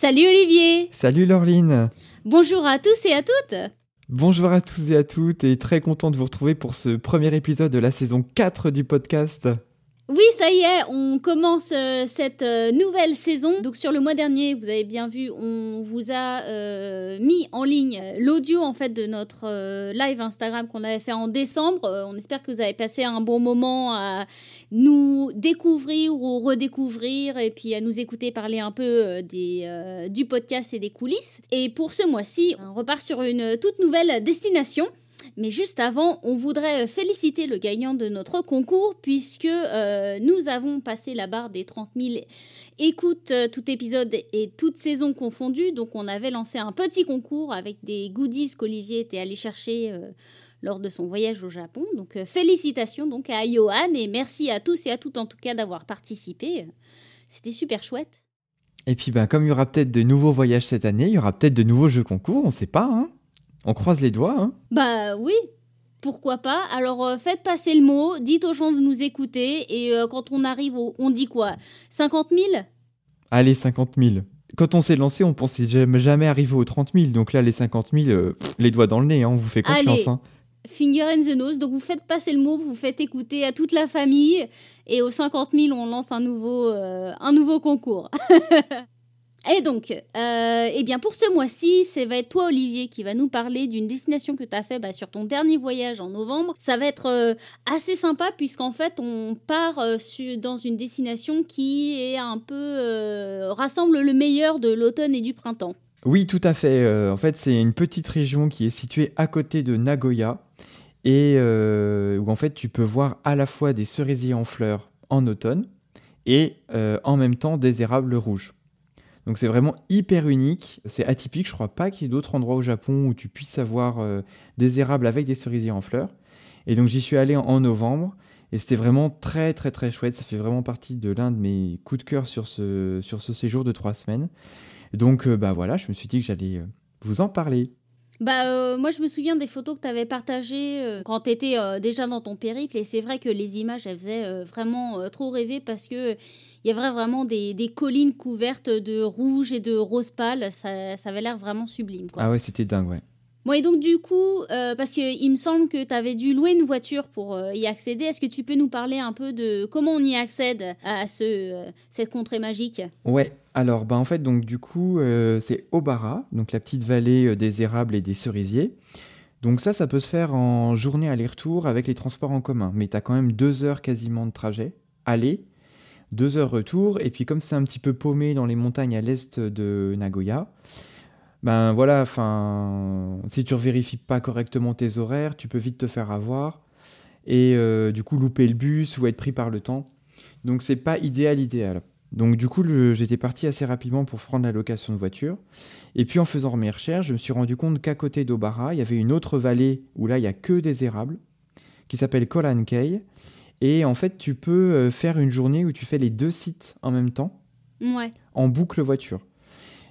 Salut Olivier. Salut Laureline. Bonjour à tous et à toutes. Bonjour à tous et à toutes et très content de vous retrouver pour ce premier épisode de la saison 4 du podcast. Oui, ça y est, on commence euh, cette euh, nouvelle saison. Donc sur le mois dernier, vous avez bien vu, on vous a euh, mis en ligne l'audio en fait de notre live Instagram qu'on avait fait en décembre. on espère que vous avez passé un bon moment à nous découvrir ou redécouvrir et puis à nous écouter parler un peu des, du podcast et des coulisses. Et pour ce mois-ci, on repart sur une toute nouvelle destination. Mais juste avant, on voudrait féliciter le gagnant de notre concours puisque euh, nous avons passé la barre des 30 000 écoutes euh, tout épisode et toute saison confondue. Donc on avait lancé un petit concours avec des goodies qu'Olivier était allé chercher euh, lors de son voyage au Japon. Donc félicitations donc à Johan et merci à tous et à toutes en tout cas d'avoir participé. C'était super chouette. Et puis ben, comme il y aura peut-être de nouveaux voyages cette année, il y aura peut-être de nouveaux jeux concours, on ne sait pas. Hein on croise les doigts, hein Bah oui, pourquoi pas? Alors euh, faites passer le mot, dites aux gens de nous écouter, et euh, quand on arrive au... On dit quoi? 50 000 Allez, 50 000. Quand on s'est lancé, on pensait jamais arriver aux 30 000, donc là, les 50 000, euh, les doigts dans le nez, hein, on vous fait confiance. Allez. Hein. Finger in the nose, donc vous faites passer le mot, vous faites écouter à toute la famille, et aux 50 000, on lance un nouveau, un nouveau concours. Et donc, euh, eh bien pour ce mois-ci, ça va être toi Olivier qui va nous parler d'une destination que tu as fait bah, sur ton dernier voyage en novembre. Ça va être euh, assez sympa puisqu'en fait on part euh, dans une destination qui est un peu rassemble le meilleur de l'automne et du printemps. Oui, tout à fait. en fait, c'est une petite région qui est située à côté de Nagoya et où en fait tu peux voir à la fois des cerisiers en fleurs en automne et en même temps des érables rouges. Donc c'est vraiment hyper unique, c'est atypique, je crois pas qu'il y ait d'autres endroits au Japon où tu puisses avoir euh, des érables avec des cerisiers en fleurs. Et donc j'y suis allé en, novembre et c'était vraiment très très très chouette, ça fait vraiment partie de l'un de mes coups de cœur sur ce, sur ce séjour de trois semaines. Donc euh, bah voilà, je me suis dit que j'allais euh, vous en parler. Bah, moi, je me souviens des photos que tu avais partagées quand tu étais déjà dans ton périple. Et c'est vrai que les images, elles faisaient vraiment trop rêver parce que il y avait vraiment des, collines couvertes de rouge et de rose pâle. Ça, ça avait l'air vraiment sublime. Ah ouais, c'était dingue, ouais. Bon, et donc du coup, euh, parce qu'il me semble que tu avais dû louer une voiture pour euh, y accéder, est-ce que tu peux nous parler un peu de comment on y accède à ce, euh, cette contrée magique? Ouais, alors bah, en fait, donc du coup, c'est Obara, donc la petite vallée des érables et des cerisiers. Donc ça, ça peut se faire en journée aller-retour avec les transports en commun, mais tu as quand même deux heures quasiment de trajet, aller deux heures retour. Et puis comme c'est un petit peu paumé dans les montagnes à l'est de Nagoya, ben voilà, enfin, si tu ne vérifies pas correctement tes horaires, tu peux vite te faire avoir et euh, du coup louper le bus ou être pris par le temps. Donc c'est pas idéal idéal. Donc du coup j'étais parti assez rapidement pour prendre la location de voiture. Et puis en faisant mes recherches, je me suis rendu compte qu'à côté d'Obara, il y avait une autre vallée où là il y a que des érables qui s'appelle Kolankei et en fait, tu peux euh, faire une journée où tu fais les deux sites en même temps, en boucle voiture.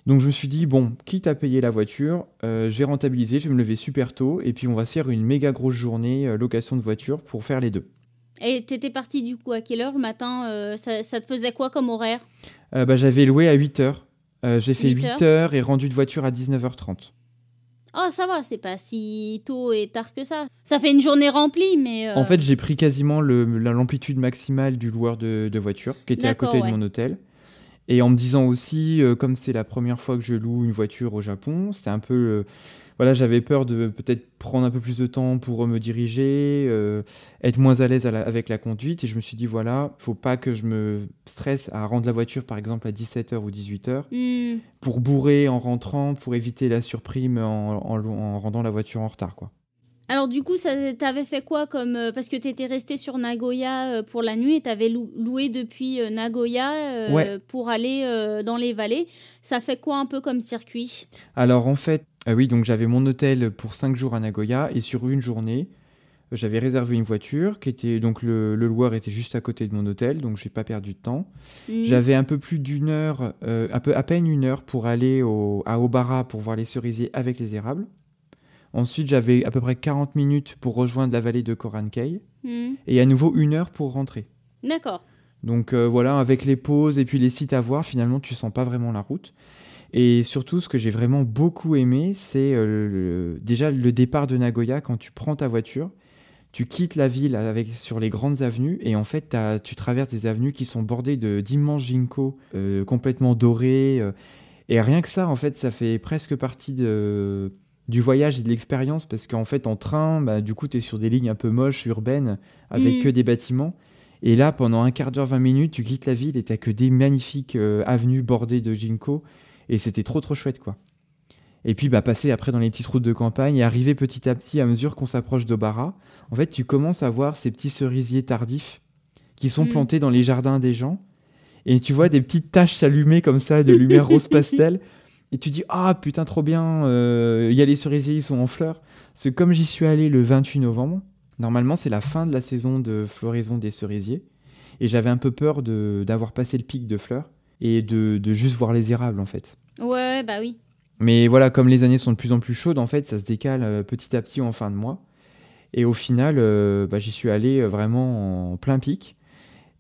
Donc je me suis dit, bon, quitte à payer la voiture, euh, j'ai rentabilisé, je vais me lever super tôt, et puis on va se faire une méga grosse journée euh, location de voiture pour faire les deux. Et t'étais parti du coup à quelle heure le matin ça, te faisait quoi comme horaire? Bah, J'avais loué à 8 heures. j'ai fait 8 heures et rendu de voiture à 19h30. Oh, ça va, c'est pas si tôt et tard que ça. Ça fait une journée remplie, mais. Euh, en fait, j'ai pris quasiment l'amplitude maximale du loueur de, de voiture qui était à côté de mon hôtel. Et en me disant aussi, euh, comme c'est la première fois que je loue une voiture au Japon, c'est un peu. Euh, voilà, j'avais peur de peut-être prendre un peu plus de temps pour me diriger, euh, être moins à l'aise avec la conduite. Et je me suis dit, voilà, faut pas que je me stresse à rendre la voiture, par exemple, à 17h ou 18h, hmm. pour bourrer en rentrant, pour éviter la surprime en, en, rendant la voiture en retard, quoi. Alors du coup, ça t'avais fait quoi comme euh, parce que tu étais resté sur Nagoya euh, pour la nuit et t'avais lou- loué depuis euh, Nagoya Ouais. pour aller dans les vallées. Ça fait quoi un peu comme circuit? Alors en fait, ah oui, donc j'avais mon hôtel pour 5 jours à Nagoya et sur une journée, j'avais réservé une voiture qui était donc le, le loueur était juste à côté de mon hôtel, donc j'ai pas perdu de temps. Mhm. J'avais un peu plus d'une heure, un peu à peine une heure pour aller au, à Obara pour voir les cerisiers avec les érables. Ensuite, j'avais à peu près 40 minutes pour rejoindre la vallée de Korankei Mhm. et à nouveau une heure pour rentrer. D'accord. Donc euh, voilà, avec les pauses et puis les sites à voir, finalement, tu sens pas vraiment la route. Et surtout, ce que j'ai vraiment beaucoup aimé, c'est euh, le- déjà le départ de Nagoya quand tu prends ta voiture. Tu quittes la ville avec, sur les grandes avenues et en fait, tu traverses des avenues qui sont bordées de- d'immenses ginkgos euh, complètement dorés. et rien que ça, en fait, ça fait presque partie de, du voyage et de l'expérience parce qu'en fait, en train, bah, du coup, tu es sur des lignes un peu moches, urbaines, avec Mhm. que des bâtiments. Et là, pendant un quart d'heure, 20 minutes, tu quittes la ville et t'as que des magnifiques euh, avenues bordées de ginkgo. Et c'était trop, trop chouette, quoi. Et puis, bah, passer après dans les petites routes de campagne et arriver petit à petit à mesure qu'on s'approche d'Obara, en fait, tu commences à voir ces petits cerisiers tardifs qui sont Mm. plantés dans les jardins des gens. Et tu vois des petites taches s'allumer comme ça de lumière rose pastel. Et tu dis, ah putain, trop bien, euh, il y a les cerisiers, ils sont en fleurs. Parce que comme j'y suis allé le 28 novembre, normalement c'est la fin de la saison de floraison des cerisiers. Et j'avais un peu peur de- d'avoir passé le pic de fleurs et de, de juste voir les érables en fait. Ouais, bah oui. Mais voilà, comme les années sont de plus en plus chaudes, en fait, ça se décale euh, petit à petit en fin de mois. Et au final, euh, bah, j'y suis allé euh, vraiment en plein pic.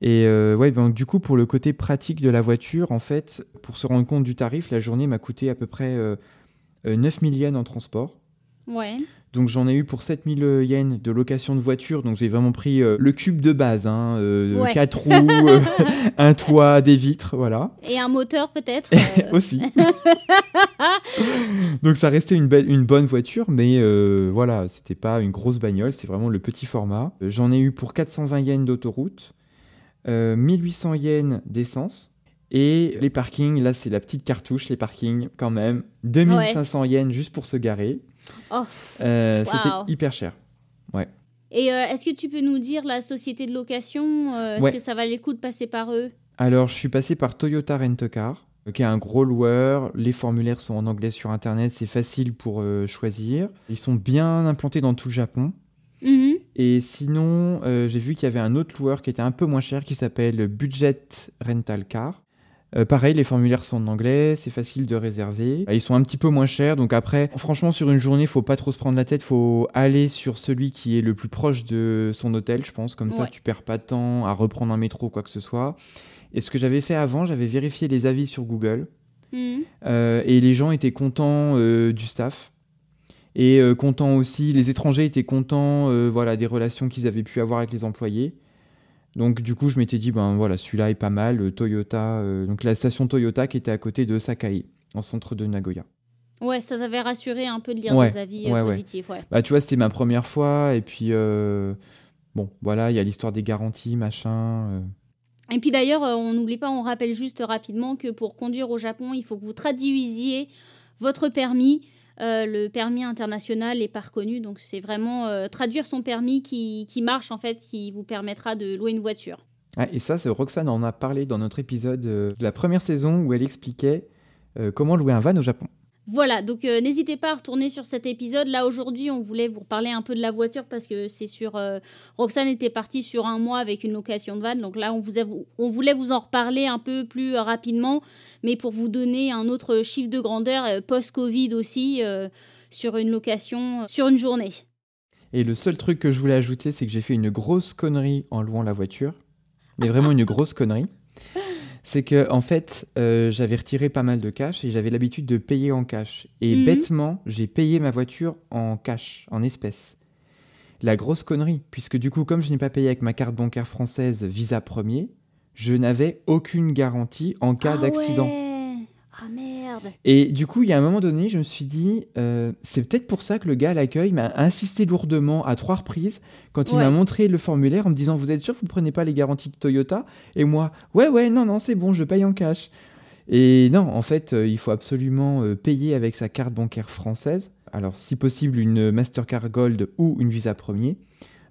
Et euh, ouais, donc du coup, pour le côté pratique de la voiture, en fait, pour se rendre compte du tarif, la journée m'a coûté à peu près euh, euh, 9000 yens en transport. Ouais. Donc j'en ai eu pour 7000 yens de location de voiture. Donc j'ai vraiment pris euh, le cube de base, hein, euh, Ouais. quatre roues, euh, un toit, des vitres, voilà. Et un moteur peut-être euh, Aussi. Donc ça restait une, belle, une bonne voiture, mais euh, voilà, c'était pas une grosse bagnole, c'est vraiment le petit format. Euh, J'en ai eu pour 420 yens d'autoroute, euh, 1800 yens d'essence, et les parkings, là c'est la petite cartouche, les parkings quand même, 2500 yens juste pour se garer. Oh. Euh, Wow. C'était hyper cher. Et euh, est-ce que tu peux nous dire la société de location euh, Est-ce Ouais. que ça valait le coup de passer par eux? Alors, je suis passé par Toyota Rent-A-Car, euh, qui est un gros loueur. Les formulaires sont en anglais sur Internet, c'est facile pour euh, choisir. Ils sont bien implantés dans tout le Japon. Mhm. Et sinon, euh, j'ai vu qu'il y avait un autre loueur qui était un peu moins cher, qui s'appelle Budget Rental Car. Euh, pareil, les formulaires sont en anglais, c'est facile de réserver. Euh, Ils sont un petit peu moins chers, donc après, franchement, sur une journée, faut pas trop se prendre la tête, faut aller sur celui qui est le plus proche de son hôtel, je pense. Comme ça, tu perds pas de temps à reprendre un métro ou quoi que ce soit. Et ce que j'avais fait avant, j'avais vérifié les avis sur Google. Mhm. Euh, et les gens étaient contents euh, du staff. Et euh, contents aussi, les étrangers étaient contents euh, voilà, des relations qu'ils avaient pu avoir avec les employés. Donc du coup, je m'étais dit, ben voilà, celui-là est pas mal, euh, Toyota, euh, donc la station Toyota qui était à côté de Sakai, en centre de Nagoya. Ouais, ça t'avait rassuré un peu de lire Ouais, des avis ouais, positifs. Ouais. Bah tu vois, c'était ma première fois, et puis bon, voilà, il y a l'histoire des garanties, machin. Et puis d'ailleurs, on n'oublie pas, on rappelle juste rapidement que pour conduire au Japon, il faut que vous traduisiez votre permis. Euh, le permis international n'est pas reconnu, donc c'est vraiment euh, traduire son permis qui, marche en fait, qui vous permettra de louer une voiture. Ah, et ça, Roxane en a parlé dans notre épisode euh, de la première saison où elle expliquait comment louer un van au Japon. Voilà, donc euh, n'hésitez pas à retourner sur cet épisode. Là aujourd'hui, on voulait vous reparler un peu de la voiture parce que c'est sur euh, Roxane était partie sur un mois avec une location de van. Donc là, on, voulait vous en reparler un peu plus euh, rapidement, mais pour vous donner un autre chiffre de grandeur post-Covid aussi sur une location sur une journée. Et le seul truc que je voulais ajouter, c'est que j'ai fait une grosse connerie en louant la voiture. Mais vraiment une grosse connerie. C'est que, en fait, euh, j'avais retiré pas mal de cash et j'avais l'habitude de payer en cash. Et Mhm. bêtement, j'ai payé ma voiture en cash, en espèces. La grosse connerie, puisque du coup, comme je n'ai pas payé avec ma carte bancaire française Visa Premier, je n'avais aucune garantie en cas Ah d'accident. ouais. Ah merde. Et du coup, il y a un moment donné, je me suis dit, euh, c'est peut-être pour ça que le gars à l'accueil m'a insisté lourdement à trois reprises quand il Ouais. m'a montré le formulaire en me disant, vous êtes sûr que vous ne prenez pas les garanties de Toyota? Et moi, ouais, ouais, non, non, c'est bon, je paye en cash. Et non, en fait, euh, il faut absolument euh, payer avec sa carte bancaire française. alors si possible une Mastercard Gold ou une Visa Premier,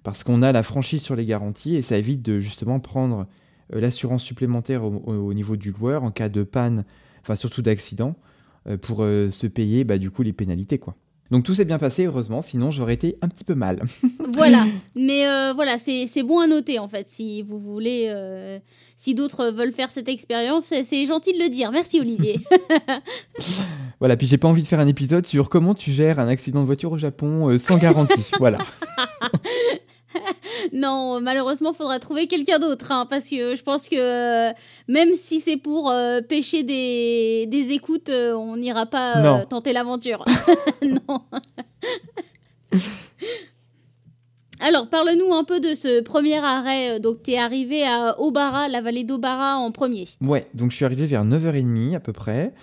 parce qu'on a la franchise sur les garanties et ça évite de justement prendre l'assurance supplémentaire au, niveau du loueur en cas de panne, enfin surtout d'accident, euh, pour euh, se payer bah, du coup les pénalités quoi. Donc tout s'est bien passé, heureusement, sinon j'aurais été un petit peu mal. voilà, mais voilà, c'est bon à noter en fait, si vous voulez, si d'autres veulent faire cette expérience, c'est gentil de le dire. Merci Olivier. voilà, puis j'ai pas envie de faire un épisode sur comment tu gères un accident de voiture au Japon sans garantie. voilà. non, malheureusement, faudra trouver quelqu'un d'autre, hein, parce que je pense que euh, même si c'est pour euh, pêcher des, des écoutes, euh, on n'ira pas tenter l'aventure. non. Alors, parle-nous un peu de ce premier arrêt. Donc, tu es arrivé à Obara, la vallée d'Obara en premier. Ouais, donc je suis arrivé vers 9h30 à peu près.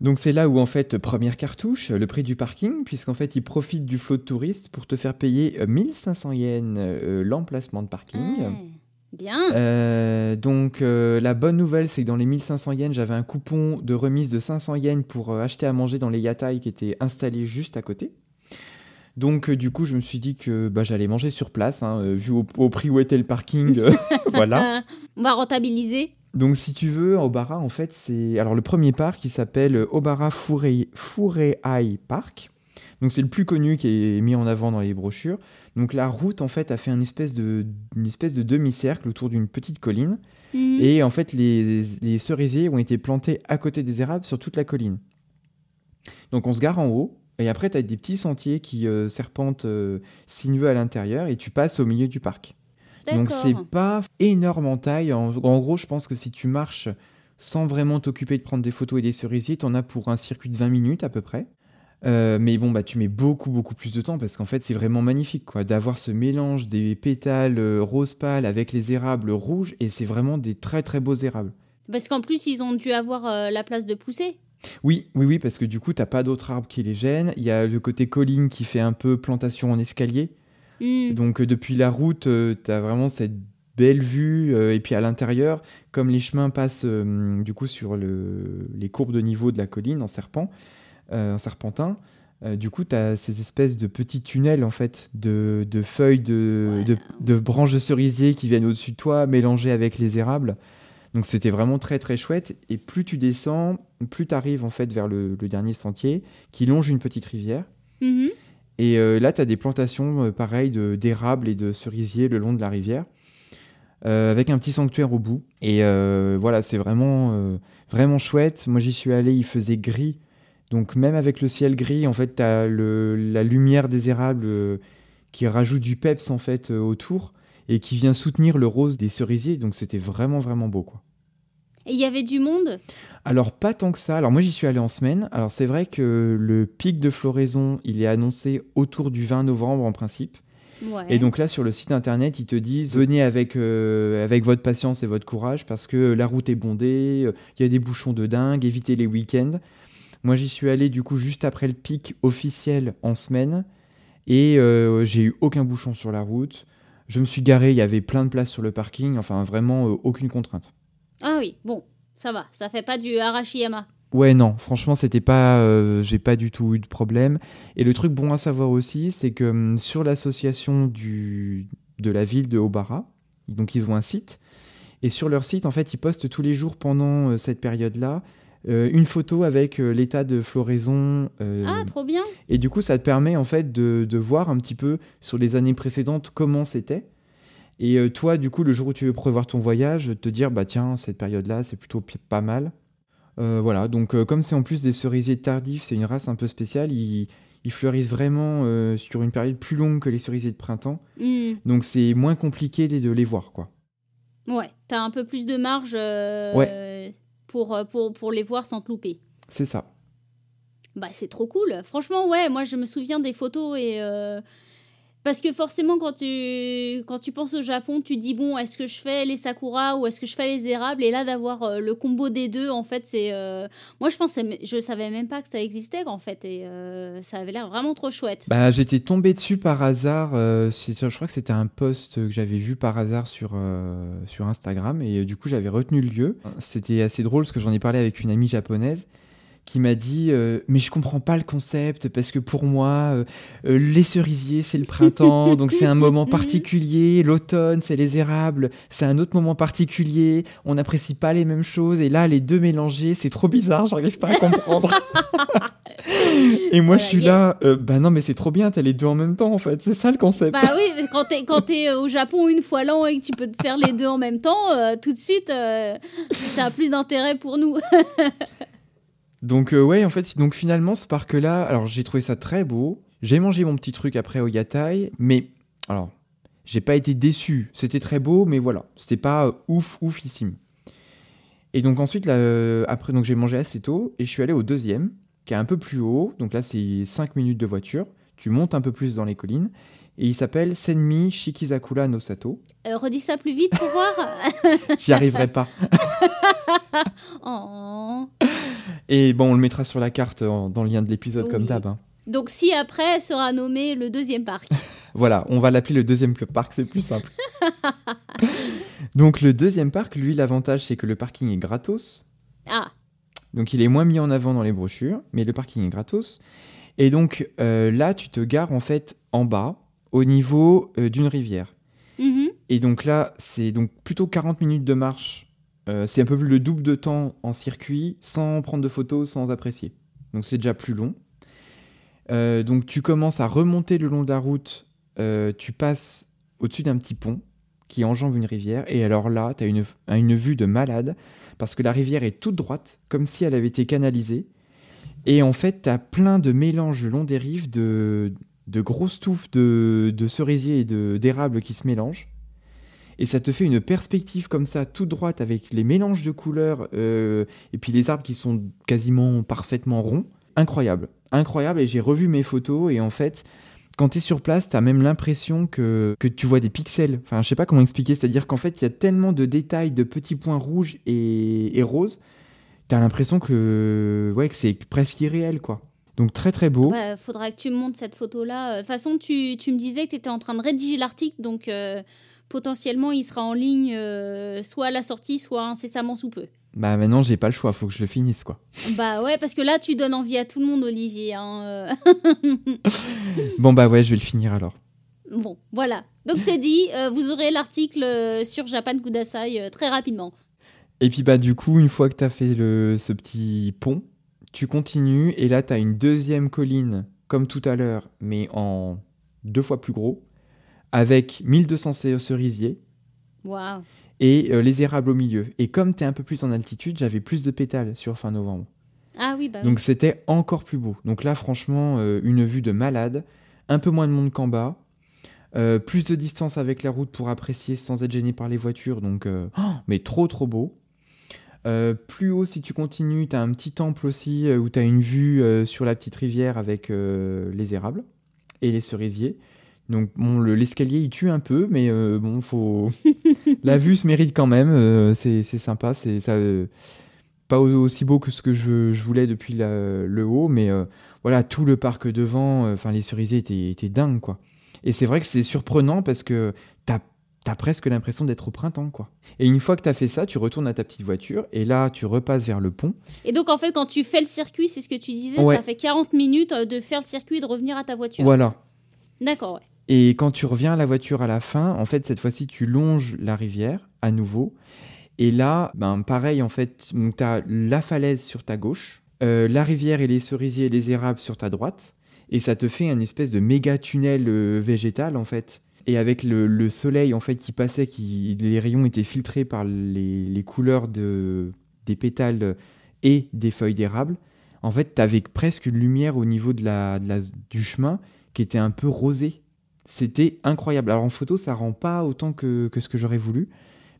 Donc c'est là où en fait, première cartouche, le prix du parking, puisqu'en fait ils profitent du flot de touristes pour te faire payer 1500 euh, yens euh, l'emplacement de parking. bien. Euh, donc la bonne nouvelle, c'est que dans les 1500 yens, j'avais un coupon de remise de 500 yens pour acheter à manger dans les yatai qui étaient installés juste à côté. Donc du coup, je me suis dit que bah, j'allais manger sur place, hein, vu au, au, prix où était le parking. voilà. On va rentabiliser. Donc, si tu veux, Obara, en fait, c'est. Alors, le premier parc, il s'appelle Obara Furei Park. Donc, c'est le plus connu qui est mis en avant dans les brochures. Donc, la route, en fait, a fait une espèce de, une espèce de demi-cercle autour d'une petite colline. Mhm. Et en fait, les, les, cerisiers ont été plantés à côté des érables sur toute la colline. Donc, on se gare en haut. Et après, tu as des petits sentiers qui euh, serpentent euh, sinueux à l'intérieur et tu passes au milieu du parc. Donc c'est pas énorme en taille. En, gros, je pense que si tu marches sans vraiment t'occuper de prendre des photos et des cerisiers, en as pour un circuit de 20 minutes à peu près. Euh, mais bon, bah, tu mets beaucoup, beaucoup plus de temps parce qu'en fait, c'est vraiment magnifique quoi, d'avoir ce mélange des pétales euh, rose pâle avec les érables rouges et c'est vraiment des très, très beaux érables. Parce qu'en plus, ils ont dû avoir euh, la place de pousser. Oui, oui, oui, parce que du coup, t'as pas d'autres arbres qui les gênent. Il y a le côté colline qui fait un peu plantation en escalier. Mm. Donc euh, depuis la route, euh, tu as vraiment cette belle vue. Euh, et puis à l'intérieur, comme les chemins passent du coup sur les courbes de niveau de la colline en serpent, en serpentin, du coup, tu as ces espèces de petits tunnels en fait de, feuilles de, de, branches de cerisier qui viennent au-dessus de toi, mélangées avec les érables. Donc c'était vraiment très très chouette. Et plus tu descends, plus tu arrives en fait vers le, dernier sentier qui longe une petite rivière. Mm-hmm. Et euh, là, tu as des plantations euh, pareilles d'érables et de cerisiers le long de la rivière, euh, avec un petit sanctuaire au bout. Et voilà, c'est vraiment, vraiment chouette. Moi, j'y suis allé, il faisait gris. Donc, même avec le ciel gris, en fait, tu as la lumière des érables qui rajoute du peps en fait autour et qui vient soutenir le rose des cerisiers. Donc, c'était vraiment, vraiment beau, quoi. Et il y avait du monde? Alors, pas tant que ça. Alors, moi, j'y suis allé en semaine. Alors, c'est vrai que le pic de floraison, il est annoncé autour du 20 novembre en principe. Et donc là, sur le site internet, ils te disent venez avec, euh, avec votre patience et votre courage parce que la route est bondée, euh, il y a des bouchons de dingue, évitez les week-ends. Moi, j'y suis allé du coup juste après le pic officiel en semaine et euh, j'ai eu aucun bouchon sur la route. Je me suis garé, il y avait plein de places sur le parking, enfin vraiment aucune contrainte. Ah oui, bon, ça va, ça fait pas du Arashiyama. Ouais, non, franchement, c'était pas. Euh, j'ai pas du tout eu de problème. Et le truc bon à savoir aussi, c'est que hum, sur l'association du, de la ville de Obara, donc ils ont un site, et sur leur site, en fait, ils postent tous les jours pendant euh, cette période-là euh, une photo avec l'état de floraison. ah, trop bien! Et du coup, ça te permet en fait de, de voir un petit peu sur les années précédentes comment c'était. Et euh, toi, du coup, le jour où tu veux prévoir ton voyage, te dire, bah tiens, cette période-là, c'est plutôt pas mal. Euh, voilà, donc euh, comme c'est en plus des cerisiers tardifs, c'est une race un peu spéciale, ils, fleurissent vraiment sur une période plus longue que les cerisiers de printemps. Hmm. Donc c'est moins compliqué de les voir, quoi. Ouais, t'as un peu plus de marge pour, pour, pour les voir sans te louper. C'est ça. Bah c'est trop cool. Franchement, ouais, moi je me souviens des photos et parce que forcément, quand tu, quand tu penses au Japon, tu dis bon, est-ce que je fais les sakura ou est-ce que je fais les érables? Et là, d'avoir euh, le combo des deux, en fait, c'est. Euh, moi, je pensais, je savais même pas que ça existait, en fait, et euh, ça avait l'air vraiment trop chouette. Bah, j'étais tombé dessus par hasard. je crois que c'était un post que j'avais vu par hasard sur, sur Instagram, et du coup, j'avais retenu le lieu. C'était assez drôle parce que j'en ai parlé avec une amie japonaise qui m'a dit euh, mais je comprends pas le concept parce que pour moi euh, euh, les cerisiers c'est le printemps donc c'est un moment particulier l'automne c'est les érables c'est un autre moment particulier on n'apprécie pas les mêmes choses et là les deux mélangés c'est trop bizarre j'arrive pas à comprendre. Et moi je suis là bah non mais c'est trop bien t'as les deux en même temps en fait c'est ça le concept. Bah oui quand t'es quand es au Japon une fois l'an et que tu peux te faire les deux en même temps tout de suite ça a plus d'intérêt pour nous Donc euh, ouais, en fait, donc finalement ce parc-là, alors j'ai trouvé ça très beau. J'ai mangé mon petit truc après au Yatai, mais alors j'ai pas été déçu. C'était très beau, mais voilà, c'était pas euh, ouf oufissime. Et donc ensuite, là, euh, après, donc j'ai mangé assez tôt et je suis allé au deuxième, qui est un peu plus haut. Donc là, c'est 5 minutes de voiture. Tu montes un peu plus dans les collines. Et il s'appelle Senmi Shikizakura no Sato. redis ça plus vite pour voir. J'y arriverai pas. oh. Et bon, on le mettra sur la carte dans le lien de l'épisode comme d'hab. Hein. Donc si après sera nommé le deuxième parc. voilà, on va l'appeler le deuxième parc, c'est plus simple. Donc le deuxième parc, lui, l'avantage c'est que le parking est gratos. Ah. Donc il est moins mis en avant dans les brochures, mais le parking est gratos. Et donc euh, là, tu te gares en fait en bas, au niveau euh, d'une rivière. Mm-hmm. Et donc là, c'est donc plutôt 40 minutes de marche euh, c'est un peu plus le double de temps en circuit, sans prendre de photos, sans apprécier. Donc c'est déjà plus long. Euh, donc tu commences à remonter le long de la route, euh, tu passes au-dessus d'un petit pont qui enjambe une rivière, et alors là, tu as une, une vue de malade, parce que la rivière est toute droite, comme si elle avait été canalisée. Et en fait, tu as plein de mélanges le long des rives de, de grosses touffes de, de cerisiers et d'érables qui se mélangent et ça te fait une perspective comme ça, toute droite, avec les mélanges de couleurs, euh, et puis les arbres qui sont quasiment parfaitement ronds. Incroyable, incroyable, et j'ai revu mes photos, et en fait, quand tu es sur place, tu as même l'impression que, que tu vois des pixels. Enfin, je sais pas comment expliquer, c'est-à-dire qu'en fait, il y a tellement de détails, de petits points rouges et, et roses, tu as l'impression que, ouais, que c'est presque irréel, quoi. Donc très très beau. Bah, faudra que tu me montres cette photo-là. De toute façon, tu, tu me disais que tu étais en train de rédiger l'article, donc euh, potentiellement il sera en ligne euh, soit à la sortie, soit incessamment sous peu. Bah maintenant j'ai pas le choix, faut que je le finisse quoi. Bah ouais, parce que là tu donnes envie à tout le monde Olivier. Hein, euh. bon bah ouais, je vais le finir alors. Bon, voilà. Donc c'est dit, euh, vous aurez l'article sur Japan Kudasai très rapidement. Et puis bah du coup, une fois que tu as fait le, ce petit pont, tu continues et là tu as une deuxième colline comme tout à l'heure, mais en deux fois plus gros avec 1200 cerisiers. Et euh, les érables au milieu. Et comme tu es un peu plus en altitude, j'avais plus de pétales sur fin novembre. Ah oui, bah Donc c'était encore plus beau. Donc là, franchement, euh, une vue de malade, un peu moins de monde qu'en bas, euh, plus de distance avec la route pour apprécier sans être gêné par les voitures. Donc, oh, mais trop, trop beau. plus haut, si tu continues, tu as un petit temple aussi où tu as une vue sur la petite rivière avec les érables et les cerisiers. Donc bon, l'escalier il tue un peu, mais euh, bon, faut. la vue se mérite quand même. Euh, c'est sympa, c'est ça. Euh, pas aussi beau que ce que je, voulais depuis le haut, mais voilà, tout le parc devant, enfin les cerisiers étaient, étaient dingues quoi. Et c'est vrai que c'est surprenant parce que t'as as presque l'impression d'être au printemps, quoi. Et une fois que t'as fait ça, tu retournes à ta petite voiture et là, tu repasses vers le pont. Et donc, en fait, quand tu fais le circuit, c'est ce que tu disais, ça fait 40 minutes de faire le circuit et de revenir à ta voiture. Voilà. D'accord, ouais. Et quand tu reviens à la voiture à la fin, en fait, cette fois-ci, tu longes la rivière à nouveau. Et là, ben, pareil, en fait, tu as la falaise sur ta gauche, euh, la rivière et les cerisiers et les érables sur ta droite. Et ça te fait un espèce de méga tunnel euh, végétal, en fait. Et avec le, soleil, en fait, qui passait, qui, les rayons étaient filtrés par les, couleurs de, des pétales et des feuilles d'érable. En fait, tu avais presque une lumière au niveau de la, du chemin qui était un peu rosé. C'était incroyable. Alors en photo, ça rend pas autant que, ce que j'aurais voulu,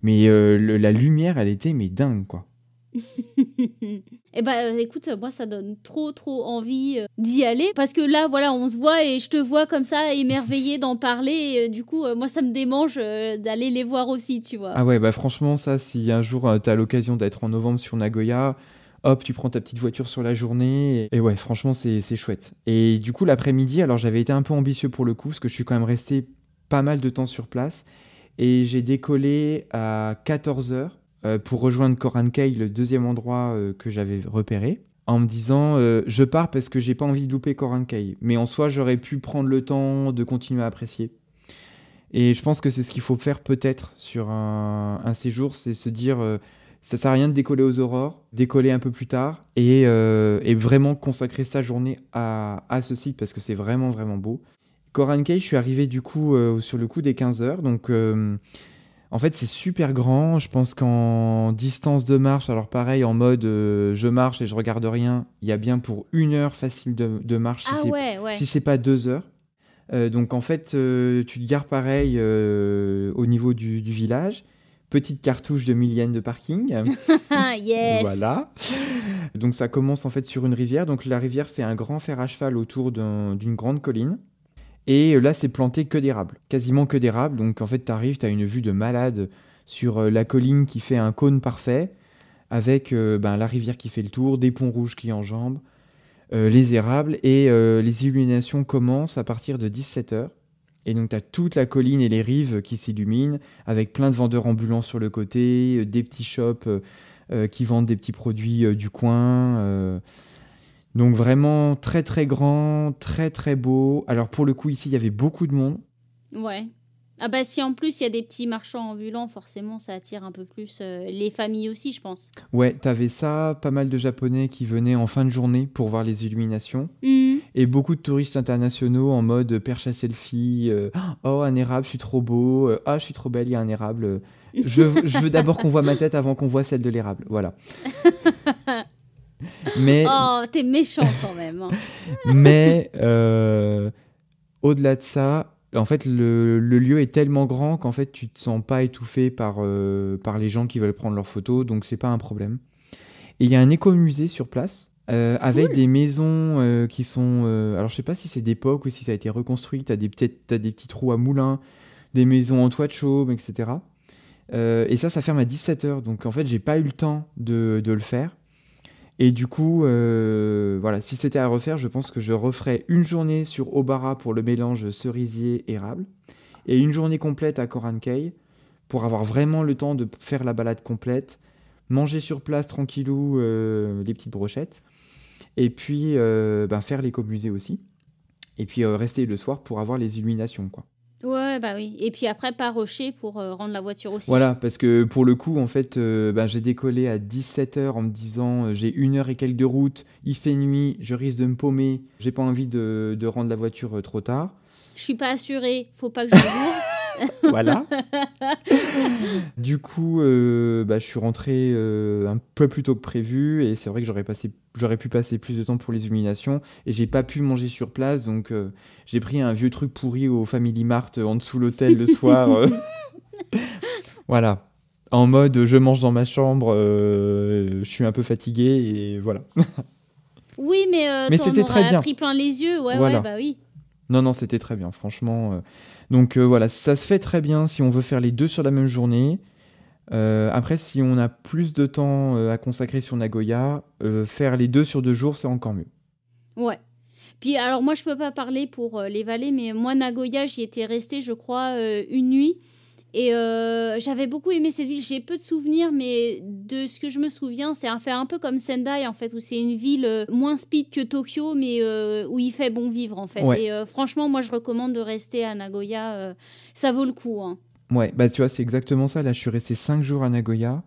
mais euh, la lumière, elle était mais dingue quoi. eh ben écoute, moi ça donne trop trop envie euh, d'y aller parce que là voilà, on se voit et je te vois comme ça émerveillé d'en parler et, euh, du coup moi ça me démange d'aller les voir aussi, tu vois. Ah ouais, bah franchement ça si un jour tu as l'occasion d'être en novembre sur Nagoya, hop, tu prends ta petite voiture sur la journée. Et, ouais, franchement, c'est chouette. Et du coup, l'après-midi, alors j'avais été un peu ambitieux pour le coup, parce que je suis quand même resté pas mal de temps sur place. Et j'ai décollé à 14h euh, pour rejoindre Korankei, le deuxième endroit euh, que j'avais repéré. en me disant je pars parce que j'ai pas envie de louper Korankei. Mais en soi, j'aurais pu prendre le temps de continuer à apprécier. Et je pense que c'est ce qu'il faut faire peut-être sur un séjour, c'est se dire ça sert à rien de décoller aux aurores, décoller un peu plus tard et, euh, vraiment consacrer sa journée à, ce site parce que c'est vraiment vraiment beau. Korankei, je suis arrivé du coup euh, sur le coup des 15 heures. Donc euh, en fait c'est super grand. Je pense qu'en distance de marche, alors pareil en mode je marche et je regarde rien, il y a bien pour une heure facile de, marche si ah c'est si pas deux heures. donc en fait, tu te gares pareil au niveau du, du, village petite cartouche de 1000 yens de parking. yes. Voilà. Donc ça commence en fait sur une rivière. Donc la rivière fait un grand fer à cheval autour d'une grande colline. Et là, c'est planté que d'érable, quasiment que d'érable. Donc en fait, tu arrives, tu as une vue de malade sur euh, la colline qui fait un cône parfait, avec euh, ben, la rivière qui fait le tour, des ponts rouges qui enjambent, euh, les érables, et les illuminations commencent à partir de 17h. Et donc, tu as toute la colline et les rives qui s'illuminent, avec plein de vendeurs ambulants sur le côté, euh, des petits shops euh, euh, qui vendent des petits produits du coin. Donc, vraiment très, très grand, très, très beau. Alors, pour le coup, ici, il y avait beaucoup de monde. Ouais. Ah bah si en plus il y a des petits marchands ambulants, forcément ça attire un peu plus les familles aussi, je pense. Ouais, t'avais ça, pas mal de Japonais qui venaient en fin de journée pour voir les illuminations. Mmh et beaucoup de touristes internationaux en mode perche à selfie. Euh, oh, un érable, je suis trop beau. Euh, ah, je suis trop belle, il y a un érable. Je, veux d'abord qu'on voit ma tête avant qu'on voit celle de l'érable. Voilà. Mais, oh, t'es méchant quand même. Hein. mais euh, au-delà de ça, en fait, le, lieu est tellement grand qu'en fait, tu te sens pas étouffé par, par les gens qui veulent prendre leurs photos, donc c'est pas un problème. Et il y a un écomusée sur place euh, avec des maisons euh, qui sont. Euh, alors, je sais pas si c'est d'époque ou si ça a été reconstruit. Tu as, des petits trous à moulins, des maisons en toit de chaume, etc. et ça, ça ferme à 17h. Donc, en fait, j'ai pas eu le temps de, de, le faire. Et du coup, voilà, si c'était à refaire, je pense que je referais une journée sur Obara pour le mélange cerisier-érable et une journée complète à Korankei pour avoir vraiment le temps de faire la balade complète, manger sur place tranquillou les petites brochettes et puis euh, ben, faire l'écomusée aussi. Et puis euh, rester le soir pour avoir les illuminations, quoi. Ouais, bah oui. Et puis après, pas rocher pour euh, rendre la voiture aussi. Voilà, parce que pour le coup, en fait, ben, j'ai décollé à 17h en me disant j'ai une heure et quelques de route, il fait nuit, je risque de me paumer, j'ai pas envie de, de, rendre la voiture trop tard. Je suis pas assuré, faut pas que je bourre. voilà. du coup, euh, bah, je suis rentré euh, un peu plus tôt que prévu et c'est vrai que j'aurais passé, j'aurais pu passer plus de temps pour les illuminations et j'ai pas pu manger sur place, donc euh, j'ai pris un vieux truc pourri au Family Mart en dessous l'hôtel le soir. voilà. En mode, je mange dans ma chambre, je suis un peu fatigué et voilà. oui, mais, mais c'était très bien. pris plein les yeux, ouais, ouais, bah oui. Non, non, c'était très bien, franchement. Donc euh, voilà, ça se fait très bien si on veut faire les deux sur la même journée. Euh, après, si on a plus de temps euh, à consacrer sur Nagoya, faire les deux sur deux jours, c'est encore mieux. Ouais. Puis alors moi, je peux pas parler pour les vallées, mais moi, Nagoya, j'y étais restée, je crois, une nuit. Et euh, j'avais beaucoup aimé cette ville. J'ai peu de souvenirs, mais de ce que je me souviens, c'est un fait un peu comme Sendai en fait, où c'est une ville euh, moins speed que Tokyo, mais euh, où il fait bon vivre en fait. Et franchement, moi, je recommande de rester à Nagoya. ça vaut le coup. Hein. Ouais, bah tu vois, c'est exactement ça. Là, je suis resté 5 jours à Nagoya.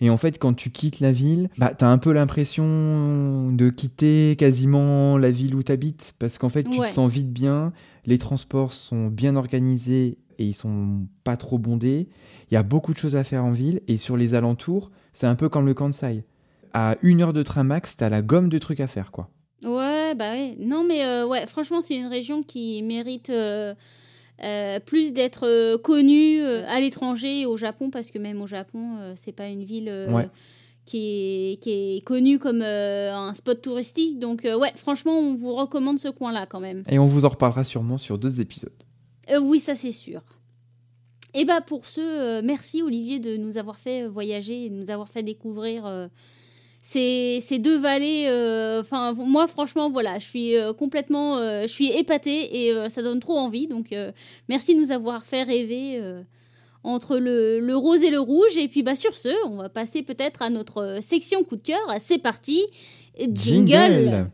Et en fait, quand tu quittes la ville, bah, tu as un peu l'impression de quitter quasiment la ville où tu habites. Parce qu'en fait, tu te sens vite bien. Les transports sont bien organisés et ils sont pas trop bondés. Il y a beaucoup de choses à faire en ville et sur les alentours, c'est un peu comme le Kansai. À une heure de train max, t'as la gomme de trucs à faire, quoi. Ouais, bah ouais. Non, mais euh, ouais, franchement, c'est une région qui mérite euh, euh, plus d'être connue à l'étranger et au Japon, parce que même au Japon, c'est pas une ville qui, est, qui est connue comme un spot touristique. Donc, ouais, franchement, on vous recommande ce coin-là quand même. Et on vous en reparlera sûrement sur deux épisodes. Euh, oui, ça c'est sûr. Et bah pour ce, euh, merci Olivier de nous avoir fait euh, voyager de nous avoir fait découvrir ces, ces, deux vallées. Enfin, moi franchement, voilà, je suis complètement, je suis épatée et ça donne trop envie. Donc merci de nous avoir fait rêver entre le, rose et le rouge. Et puis bah sur ce, on va passer peut-être à notre section coup de cœur. C'est parti, jingle.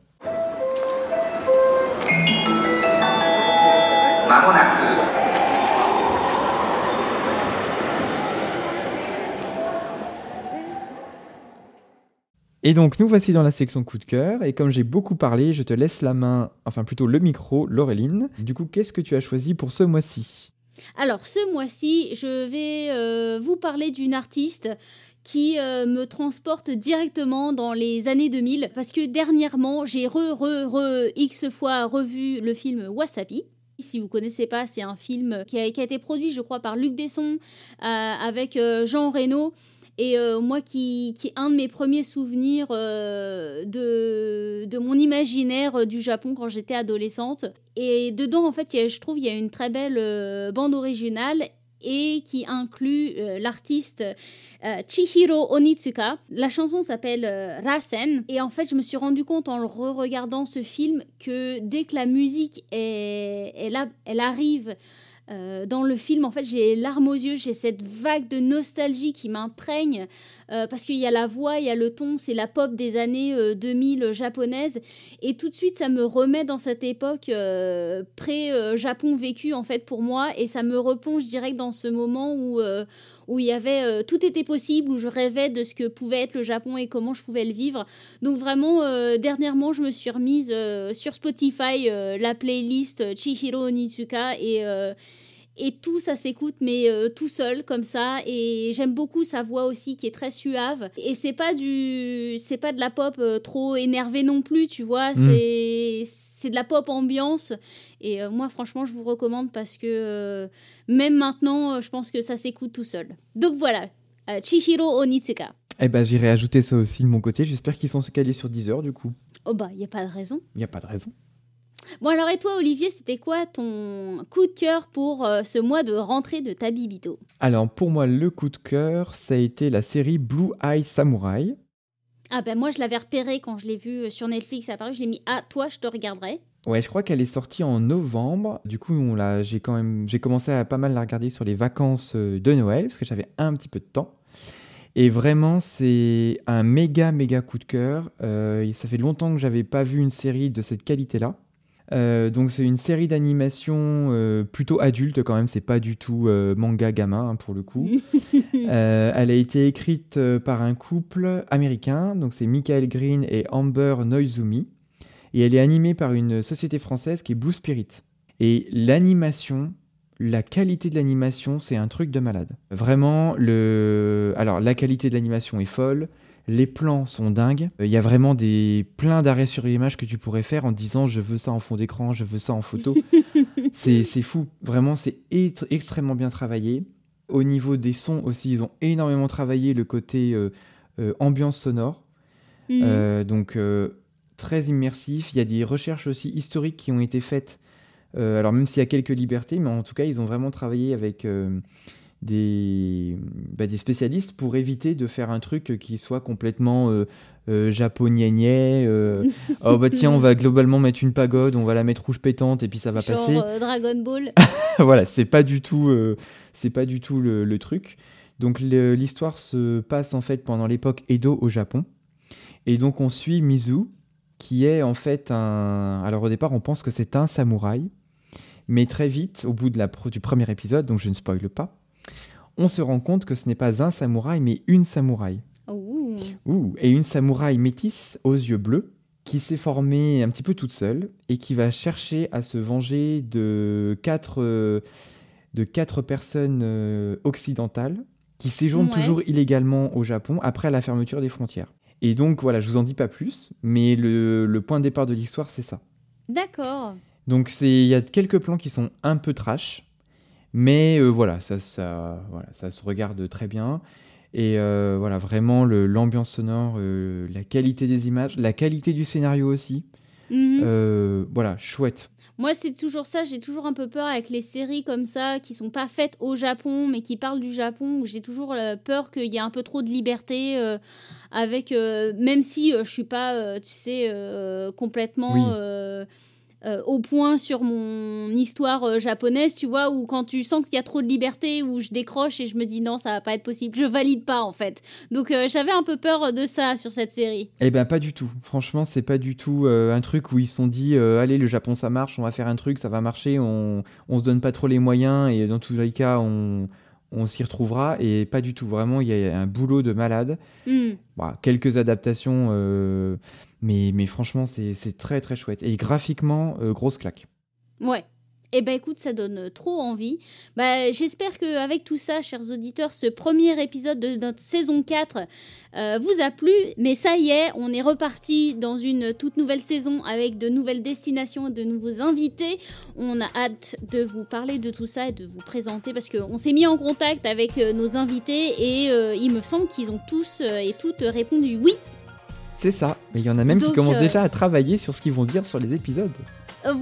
Et donc nous voici dans la section coup de cœur et comme j'ai beaucoup parlé, je te laisse la main, enfin plutôt le micro, Laureline. Du coup, qu'est-ce que tu as choisi pour ce mois-ci? Alors ce mois-ci, je vais euh, vous parler d'une artiste qui euh, me transporte directement dans les années 2000 parce que dernièrement, j'ai re re re x fois revu le film Wasabi. Si vous connaissez pas, c'est un film qui a, été produit, je crois, par Luc Besson euh, avec Jean Reno et euh, moi, qui, qui est un de mes premiers souvenirs euh, de, de mon imaginaire euh, du Japon quand j'étais adolescente. Et dedans, en fait, je trouve il y a une très belle bande originale et qui inclut l'artiste Chihiro Onitsuka. La chanson s'appelle Rasen et en fait je me suis rendu compte en re-regardant ce film que dès que la musique arrive euh, dans le film, en fait, j'ai les larmes aux yeux, j'ai cette vague de nostalgie qui m'imprègne euh, parce qu'il y a la voix, il y a le ton, c'est la pop des années 2000 euh, japonaise et tout de suite ça me remet dans cette époque pré-Japon vécu en fait pour moi. Et ça me replonge direct dans ce moment où où il y avait tout était possible, où je rêvais de ce que pouvait être le Japon et comment je pouvais le vivre. Donc vraiment, dernièrement, je me suis remise sur Spotify la playlist Chihiro Onizuka et et tout ça s'écoute mais euh, tout seul comme ça et j'aime beaucoup sa voix aussi qui est très suave et c'est pas du c'est pas de la pop euh, trop énervée non plus tu vois mm. c'est c'est de la pop ambiance et euh, moi franchement je vous recommande parce que même maintenant je pense que ça s'écoute tout seul. Donc voilà Chihiro Onitsuka. Eh ben j'irai ajouter ça aussi de mon côté. J'espère qu'ils sont calés sur 10 heures du coup. Oh bah il y a pas de raison. Il y a pas de raison. Bon alors et toi Olivier, c'était quoi ton coup de cœur pour euh, ce mois de rentrée de Tabibito? Alors pour moi le coup de cœur, ça a été la série Blue Eye Samurai. Ah ben moi je l'avais repéré quand je l'ai vu euh, sur Netflix apparu, je l'ai mis à toi je te regarderai. Ouais, je crois qu'elle est sortie en novembre. Du coup, on l'a, j'ai quand même, j'ai commencé à pas mal la regarder sur les vacances euh, de Noël parce que j'avais un petit peu de temps. Et vraiment, c'est un méga méga coup de cœur. ça fait longtemps que j'avais pas vu une série de cette qualité-là. Euh, donc c'est une série d'animation euh, plutôt adulte quand même, c'est pas du tout euh, manga gamin hein, pour le coup. elle a été écrite par un couple américain, donc c'est Michael Green et Amber Noizumi, et elle est animée par une société française qui est Blue Spirit. Et l'animation, la qualité de l'animation, c'est un truc de malade. Vraiment, le... alors la qualité de l'animation est folle, les plans sont dingues. Il y a vraiment des plein d'arrêts sur l'image que tu pourrais faire en disant je veux ça en fond d'écran, je veux ça en photo. c'est fou. Vraiment, c'est extrêmement bien travaillé. Au niveau des sons aussi, ils ont énormément travaillé le côté euh, euh, ambiance sonore. Mhm. Euh, donc très immersif. Il y a des recherches aussi historiques qui ont été faites. alors même s'il y a quelques libertés, mais en tout cas, ils ont vraiment travaillé avec des, bah, des spécialistes pour éviter de faire un truc qui soit complètement euh, euh euh, oh bah tiens, on va globalement mettre une pagode, on va la mettre rouge pétante et puis ça va Genre, passer. Euh, Dragon Ball. voilà, c'est pas du tout, c'est pas du tout le, truc. Donc l'histoire se passe en fait pendant l'époque Edo au Japon. Et donc on suit Mizu, qui est en fait un. Alors au départ, on pense que c'est un samouraï, mais très vite, au bout de la du premier épisode, donc je ne spoile pas, on se rend compte que ce n'est pas un samouraï, mais une samouraï. Ouh. Et une samouraï métisse aux yeux bleus qui s'est formée un petit peu toute seule et qui va chercher à se venger de quatre, euh, de quatre personnes euh, occidentales qui séjournent toujours illégalement au Japon après la fermeture des frontières. Et donc voilà, je vous en dis pas plus, mais le, le point de départ de l'histoire, c'est ça. D'accord. Donc il y a quelques plans qui sont un peu trash, mais euh, voilà, ça, ça, voilà, ça se regarde très bien. Et euh, voilà, vraiment l'ambiance sonore, euh, la qualité des images, la qualité du scénario aussi. Mhm. voilà, chouette. Moi, c'est toujours ça. J'ai toujours un peu peur avec les séries comme ça, qui sont pas faites au Japon, mais qui parlent du Japon, où j'ai toujours peur qu'il y ait un peu trop de liberté. avec, même si je suis pas, tu sais, complètement. Euh, au point sur mon histoire euh, japonaise, tu vois, ou quand tu sens qu'il y a trop de liberté, où je décroche et je me dis non, ça va pas être possible. Je valide pas en fait. Donc euh, j'avais un peu peur de ça sur cette série. Eh ben pas du tout. Franchement, c'est pas du tout un truc où ils se sont dit allez, le Japon ça marche, on va faire un truc, ça va marcher, on, on se donne pas trop les moyens et dans tous les cas, on, on s'y retrouvera et pas du tout. Vraiment, il y a un boulot de malade. Hmm. Bah, quelques adaptations, mais, mais franchement, c'est très très chouette. Et graphiquement, euh, grosse claque. Ouais. Eh ben écoute, ça donne trop envie. Bah, J'espère qu'avec tout ça, chers auditeurs, ce premier épisode de notre saison 4 euh, vous a plu. Mais ça y est, on est reparti dans une toute nouvelle saison avec de nouvelles destinations de nouveaux invités. On a hâte de vous parler de tout ça et de vous présenter parce qu'on s'est mis en contact avec euh, nos invités et euh, il me semble qu'ils ont tous et toutes répondu oui. C'est ça. Et il y en a même qui commencent déjà à travailler sur ce qu'ils vont dire sur les épisodes.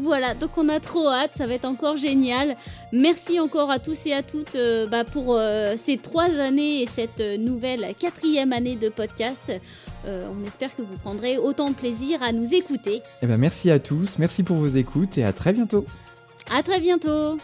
Voilà, donc on a trop hâte, ça va être encore génial. Merci encore à tous et à toutes euh, bah, pour euh, ces trois années et cette nouvelle quatrième année de podcast. Euh, on espère que vous prendrez autant de plaisir à nous écouter. Eh ben merci à tous, merci pour vos écoutes et à très bientôt. À très bientôt.